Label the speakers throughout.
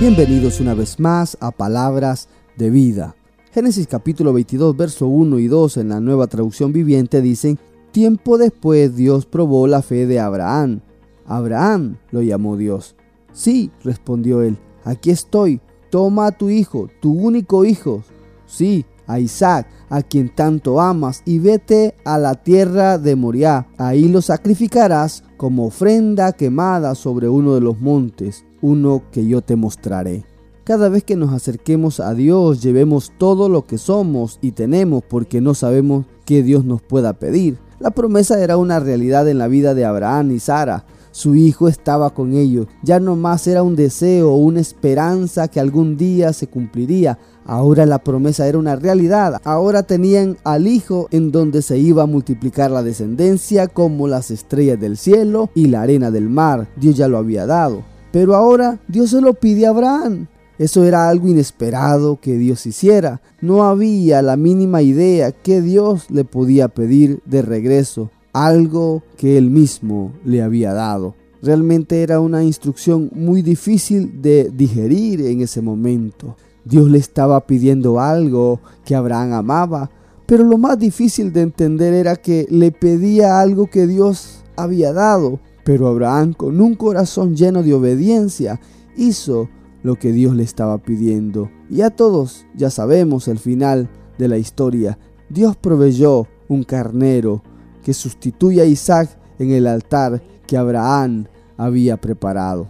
Speaker 1: Bienvenidos una vez más a Palabras de Vida. Génesis capítulo 22, verso 1 y 2 en la nueva traducción viviente dicen, Tiempo después Dios probó la fe de Abraham. Abraham lo llamó Dios. Sí, respondió él, aquí estoy, toma a tu hijo, tu único hijo. Sí, a Isaac, a quien tanto amas, y vete a la tierra de Moriah. Ahí lo sacrificarás como ofrenda quemada sobre uno de los montes uno que yo te mostraré. Cada vez que nos acerquemos a Dios, llevemos todo lo que somos y tenemos porque no sabemos qué Dios nos pueda pedir. La promesa era una realidad en la vida de Abraham y Sara. Su hijo estaba con ellos. Ya no más era un deseo o una esperanza que algún día se cumpliría. Ahora la promesa era una realidad. Ahora tenían al hijo en donde se iba a multiplicar la descendencia como las estrellas del cielo y la arena del mar. Dios ya lo había dado. Pero ahora Dios se lo pide a Abraham. Eso era algo inesperado que Dios hiciera. No había la mínima idea que Dios le podía pedir de regreso, algo que él mismo le había dado. Realmente era una instrucción muy difícil de digerir en ese momento. Dios le estaba pidiendo algo que Abraham amaba, pero lo más difícil de entender era que le pedía algo que Dios había dado. Pero Abraham, con un corazón lleno de obediencia, hizo lo que Dios le estaba pidiendo. Y a todos ya sabemos el final de la historia. Dios proveyó un carnero que sustituye a Isaac en el altar que Abraham había preparado.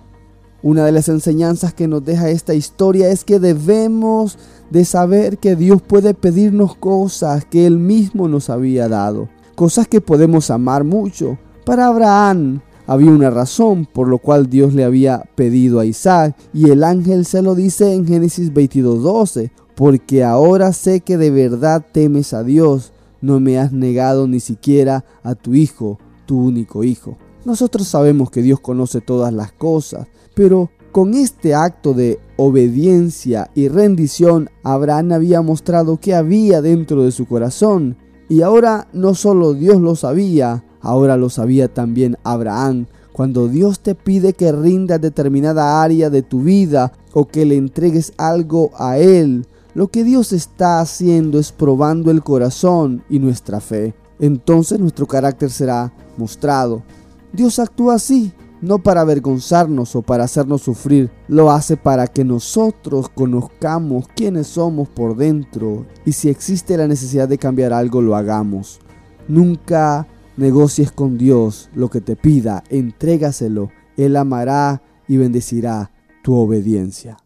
Speaker 1: Una de las enseñanzas que nos deja esta historia es que debemos de saber que Dios puede pedirnos cosas que Él mismo nos había dado, cosas que podemos amar mucho. Para Abraham había una razón por lo cual Dios le había pedido a Isaac y el ángel se lo dice en Génesis 22:12, porque ahora sé que de verdad temes a Dios, no me has negado ni siquiera a tu hijo, tu único hijo. Nosotros sabemos que Dios conoce todas las cosas, pero con este acto de obediencia y rendición, Abraham había mostrado que había dentro de su corazón. Y ahora no solo Dios lo sabía, Ahora lo sabía también Abraham. Cuando Dios te pide que rindas determinada área de tu vida o que le entregues algo a Él, lo que Dios está haciendo es probando el corazón y nuestra fe. Entonces nuestro carácter será mostrado. Dios actúa así, no para avergonzarnos o para hacernos sufrir, lo hace para que nosotros conozcamos quiénes somos por dentro y si existe la necesidad de cambiar algo lo hagamos. Nunca negocies con Dios lo que te pida, entrégaselo, Él amará y bendecirá tu obediencia.